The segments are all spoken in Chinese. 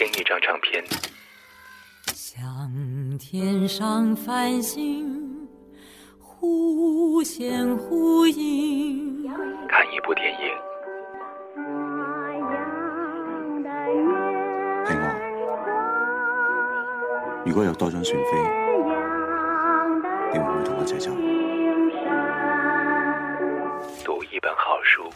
听一张唱片，像天上繁星，忽现忽隐。看一部电影，係我。如果有多张船飞，你會唔會同我一齊走？读一本好书，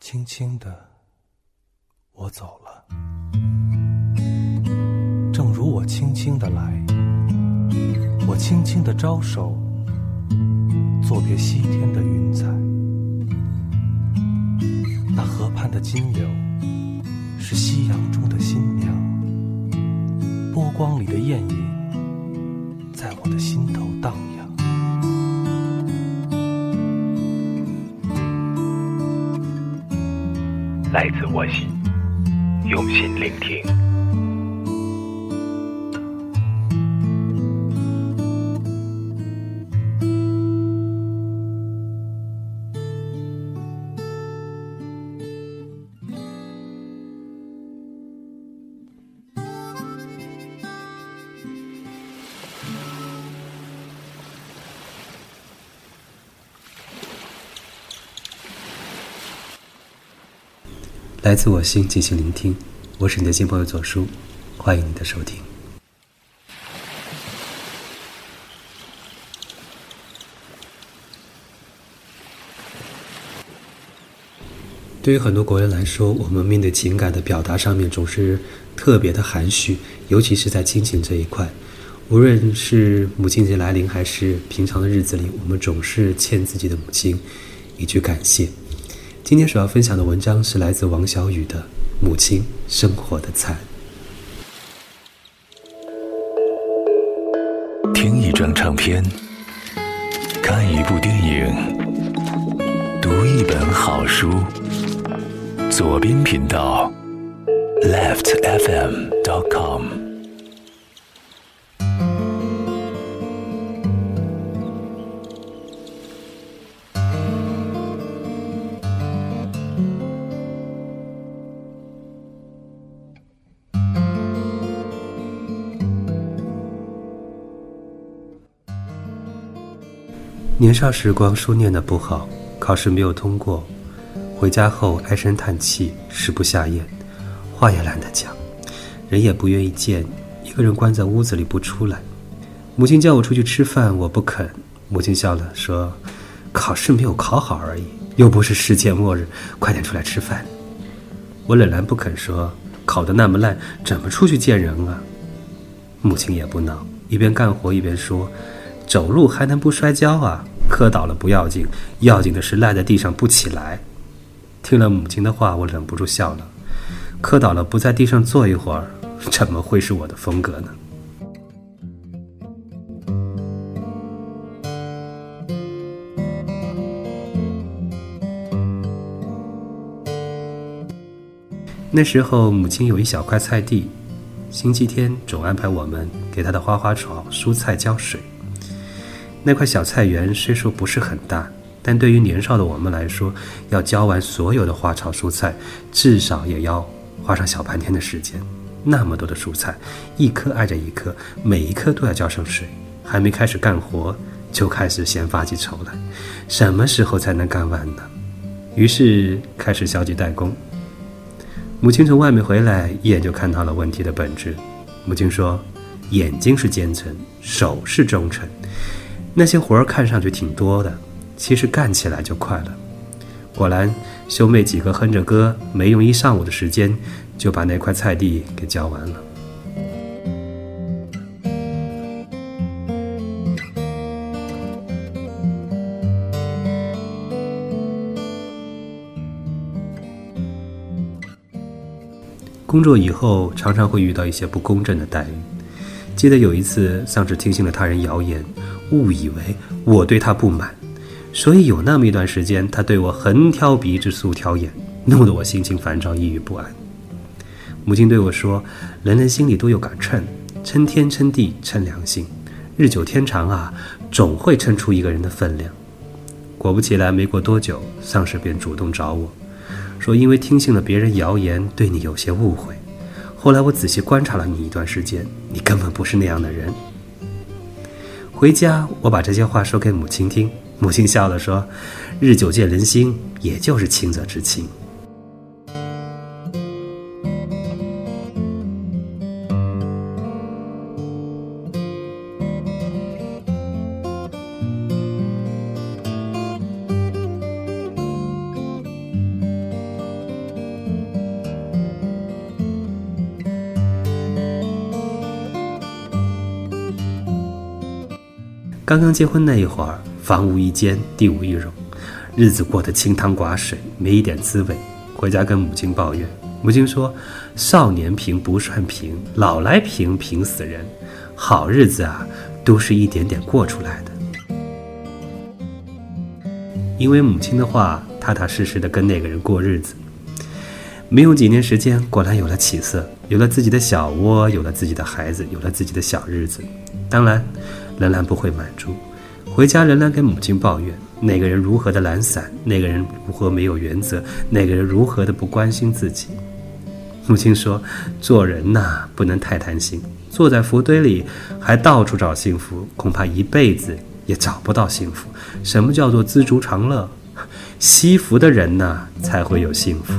轻轻的，我走了，我轻轻的来，我轻轻的招手，作别西天的云彩。那河畔的金柳，是夕阳中的新娘，波光里的艳影，在我的心头荡漾。来自我心，用心聆听。来自我心，进行聆听。我是你的新朋友左叔，欢迎你的收听。对于很多国人来说，我们面对情感的表达上面总是特别的含蓄，尤其是在亲情这一块。无论是母亲节来临，还是平常的日子里，我们总是欠自己的母亲一句感谢。今天所要分享的文章是来自王小雨的《母亲生活的菜》。听一张唱片，看一部电影，读一本好书。左边频道，leftfm.com。年少时光，书念得不好，考试没有通过，回家后唉声叹气，食不下咽，话也懒得讲，人也不愿意见，一个人关在屋子里不出来。母亲叫我出去吃饭，我不肯。母亲笑了，说：“考试没有考好而已，又不是世界末日，快点出来吃饭。”我仍然不肯说：“考得那么烂，怎么出去见人啊？”母亲也不恼，一边干活一边说。走路还能不摔跤啊？磕倒了不要紧，要紧的是赖在地上不起来。听了母亲的话，我忍不住笑了。磕倒了不在地上坐一会儿，怎么会是我的风格呢？那时候，母亲有一小块菜地，星期天总安排我们给她的花花草、蔬菜浇水。那块小菜园虽说不是很大，但对于年少的我们来说，要浇完所有的花草蔬菜，至少也要花上小半天的时间。那么多的蔬菜，一颗挨着一颗，每一颗都要浇上水。还没开始干活，就开始先发起愁来：什么时候才能干完呢？于是开始消极怠工。母亲从外面回来，一眼就看到了问题的本质。母亲说：“眼睛是奸臣，手是忠臣。”那些活儿看上去挺多的，其实干起来就快了。果然，兄妹几个哼着歌，没用一上午的时间，就把那块菜地给浇完了。工作以后，常常会遇到一些不公正的待遇。记得有一次，丧志听信了他人谣言。误以为我对他不满，所以有那么一段时间，他对我横挑鼻子竖挑眼，弄得我心情烦躁、抑郁不安。母亲对我说：“人人心里都有杆秤，称天称地称良心，日久天长啊，总会称出一个人的分量。”果不其然，没过多久，丧尸便主动找我，说因为听信了别人谣言，对你有些误会，后来我仔细观察了你一段时间，你根本不是那样的人。回家，我把这些话说给母亲听，母亲笑了说：“日久见人心，也就是亲则之亲。”刚刚结婚那一会儿，房无一间，地无一荣，日子过得清汤寡水，没一点滋味。回家跟母亲抱怨，母亲说：“少年贫不算贫，老来贫贫死人。好日子啊，都是一点点过出来的。”因为母亲的话，踏踏实实的跟那个人过日子。没有几年时间，果然有了起色，有了自己的小窝，有了自己的孩子，有了自己的小日子。当然。仍然不会满足，回家仍然跟母亲抱怨那个人如何的懒散，那个人如何没有原则，那个人如何的不关心自己。母亲说：“做人呐，不能太贪心，坐在福堆里还到处找幸福，恐怕一辈子也找不到幸福。什么叫做知足常乐？惜福的人呐，才会有幸福。”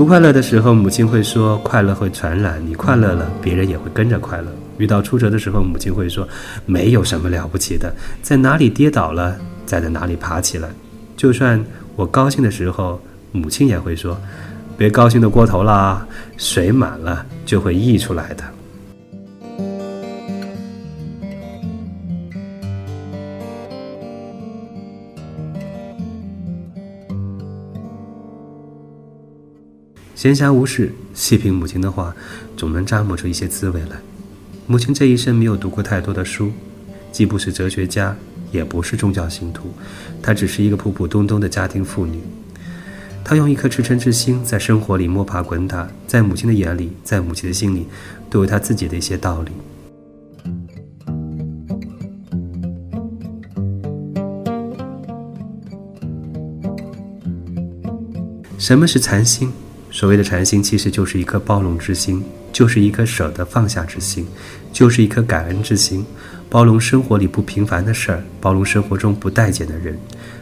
不快乐的时候，母亲会说：“快乐会传染，你快乐了，别人也会跟着快乐。”遇到挫折的时候，母亲会说：“没有什么了不起的，在哪里跌倒了，再在哪里爬起来。”就算我高兴的时候，母亲也会说：“别高兴的过头啦，水满了就会溢出来的。”闲暇无事，细品母亲的话，总能咂摸出一些滋味来。母亲这一生没有读过太多的书，既不是哲学家，也不是宗教信徒，她只是一个普普通通的家庭妇女。她用一颗赤诚之心，在生活里摸爬滚打，在母亲的眼里，在母亲的心里，都有她自己的一些道理。什么是禅心？所谓的禅心，其实就是一颗包容之心，就是一颗舍得放下之心，就是一颗感恩之心，包容生活里不平凡的事儿，包容生活中不待见的人，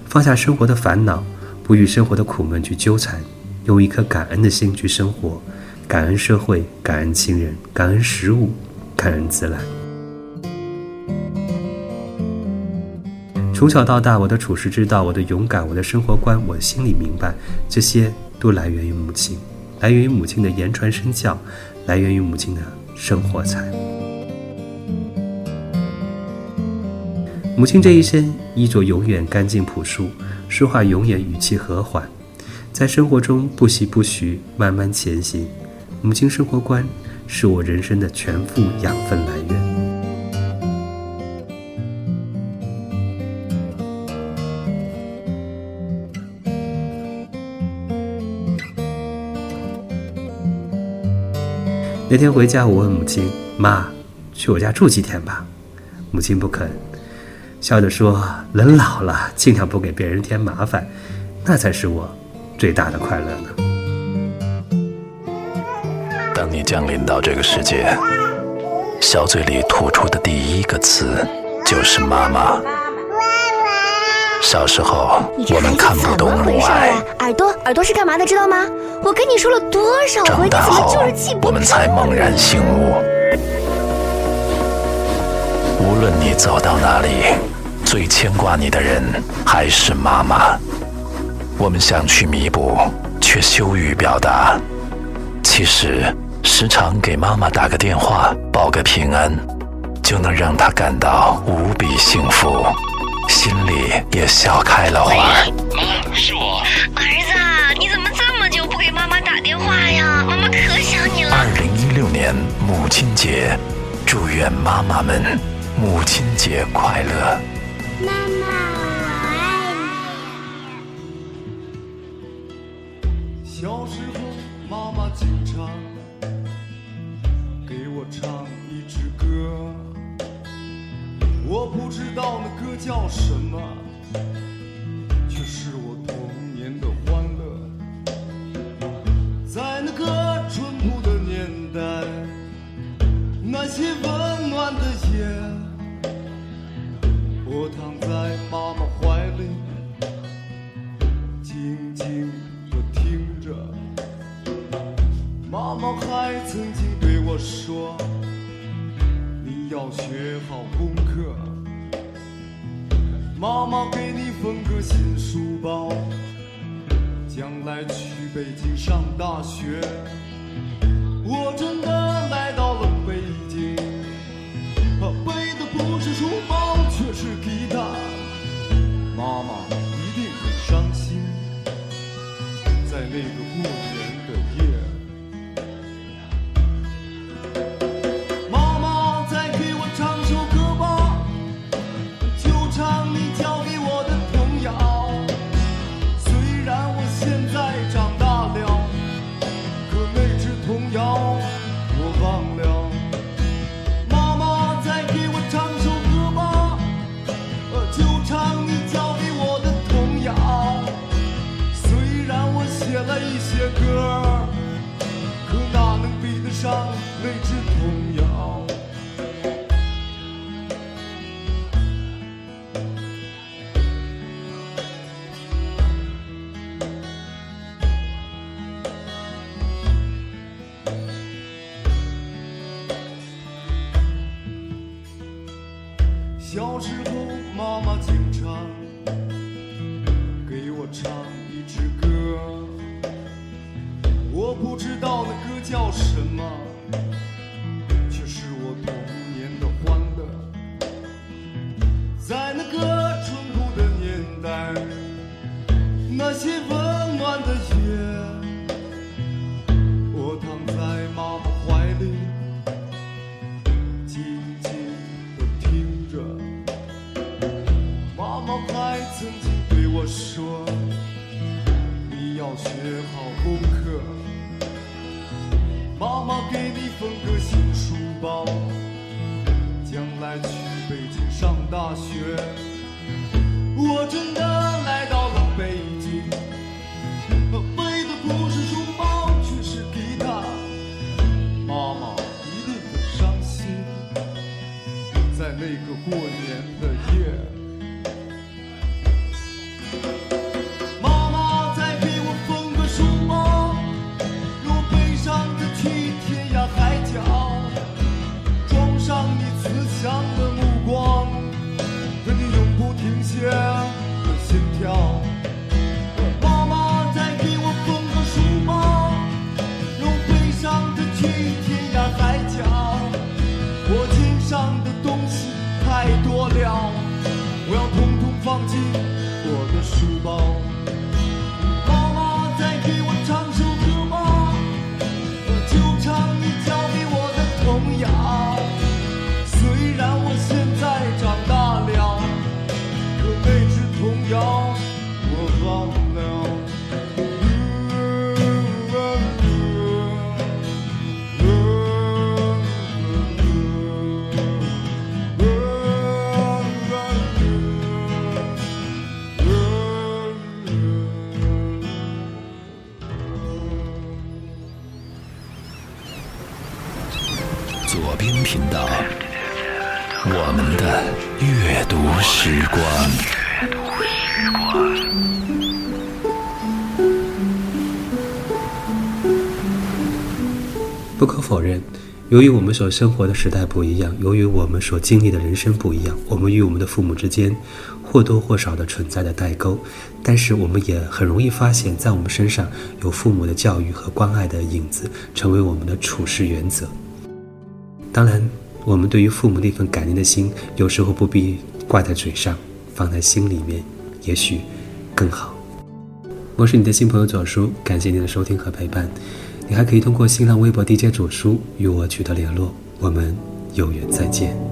放下生活的烦恼，不与生活的苦闷去纠缠，用一颗感恩的心去生活，感恩社会，感恩亲人，感恩食物，感恩自然。从小到大，我的处世之道，我的勇敢，我的生活观，我心里明白这些。都来源于母亲，来源于母亲的言传身教，来源于母亲的生活才。母亲这一生衣着永远干净朴素，说话永远语气和缓，在生活中不疾不徐，慢慢前行。母亲生活观是我人生的全部养分来源。那天回家，我问母亲：“妈，去我家住几天吧？”母亲不肯，笑着说：“人老了，尽量不给别人添麻烦，那才是我最大的快乐呢。”当你降临到这个世界，小嘴里吐出的第一个词就是“妈妈”。小时候，我们看不懂母爱。耳朵，耳朵是干嘛的？知道吗？我跟你说了多少回，长大后，我们才猛然醒悟。无论你走到哪里，最牵挂你的人还是妈妈。我们想去弥补，却羞于表达。其实，时常给妈妈打个电话，报个平安，就能让她感到无比幸福。心里也笑开了花。妈，是我。儿子，你怎么这么久不给妈妈打电话呀？妈妈可想你了。二零一六年母亲节，祝愿妈妈们母亲节快乐。妈妈，我爱你。小时候，妈妈经常给我唱一支歌。我不知道那歌叫什么，却是我童年的欢乐。在那个淳朴的年代，那些温暖的夜。我躺在妈妈怀里，静静的听着。妈妈还曾经对我说，你要学好工。妈妈给你缝个新书包，将来去北京上大学。我真的来到了北京，背的不是书包，却是吉他。妈妈一定很伤心，在那个过小时候，妈妈经常给我唱一支歌，我不知道那歌叫什么，我们的阅读时光。不可否认，由于我们所生活的时代不一样，由于我们所经历的人生不一样，我们与我们的父母之间或多或少的存在的代沟。但是，我们也很容易发现，在我们身上有父母的教育和关爱的影子，成为我们的处事原则。当然，我们对于父母那份感恩的心，有时候不必挂在嘴上，放在心里面，也许更好。我是你的新朋友左叔，感谢您的收听和陪伴。你还可以通过新浪微博 DJ 左叔与我取得联络，我们有缘再见。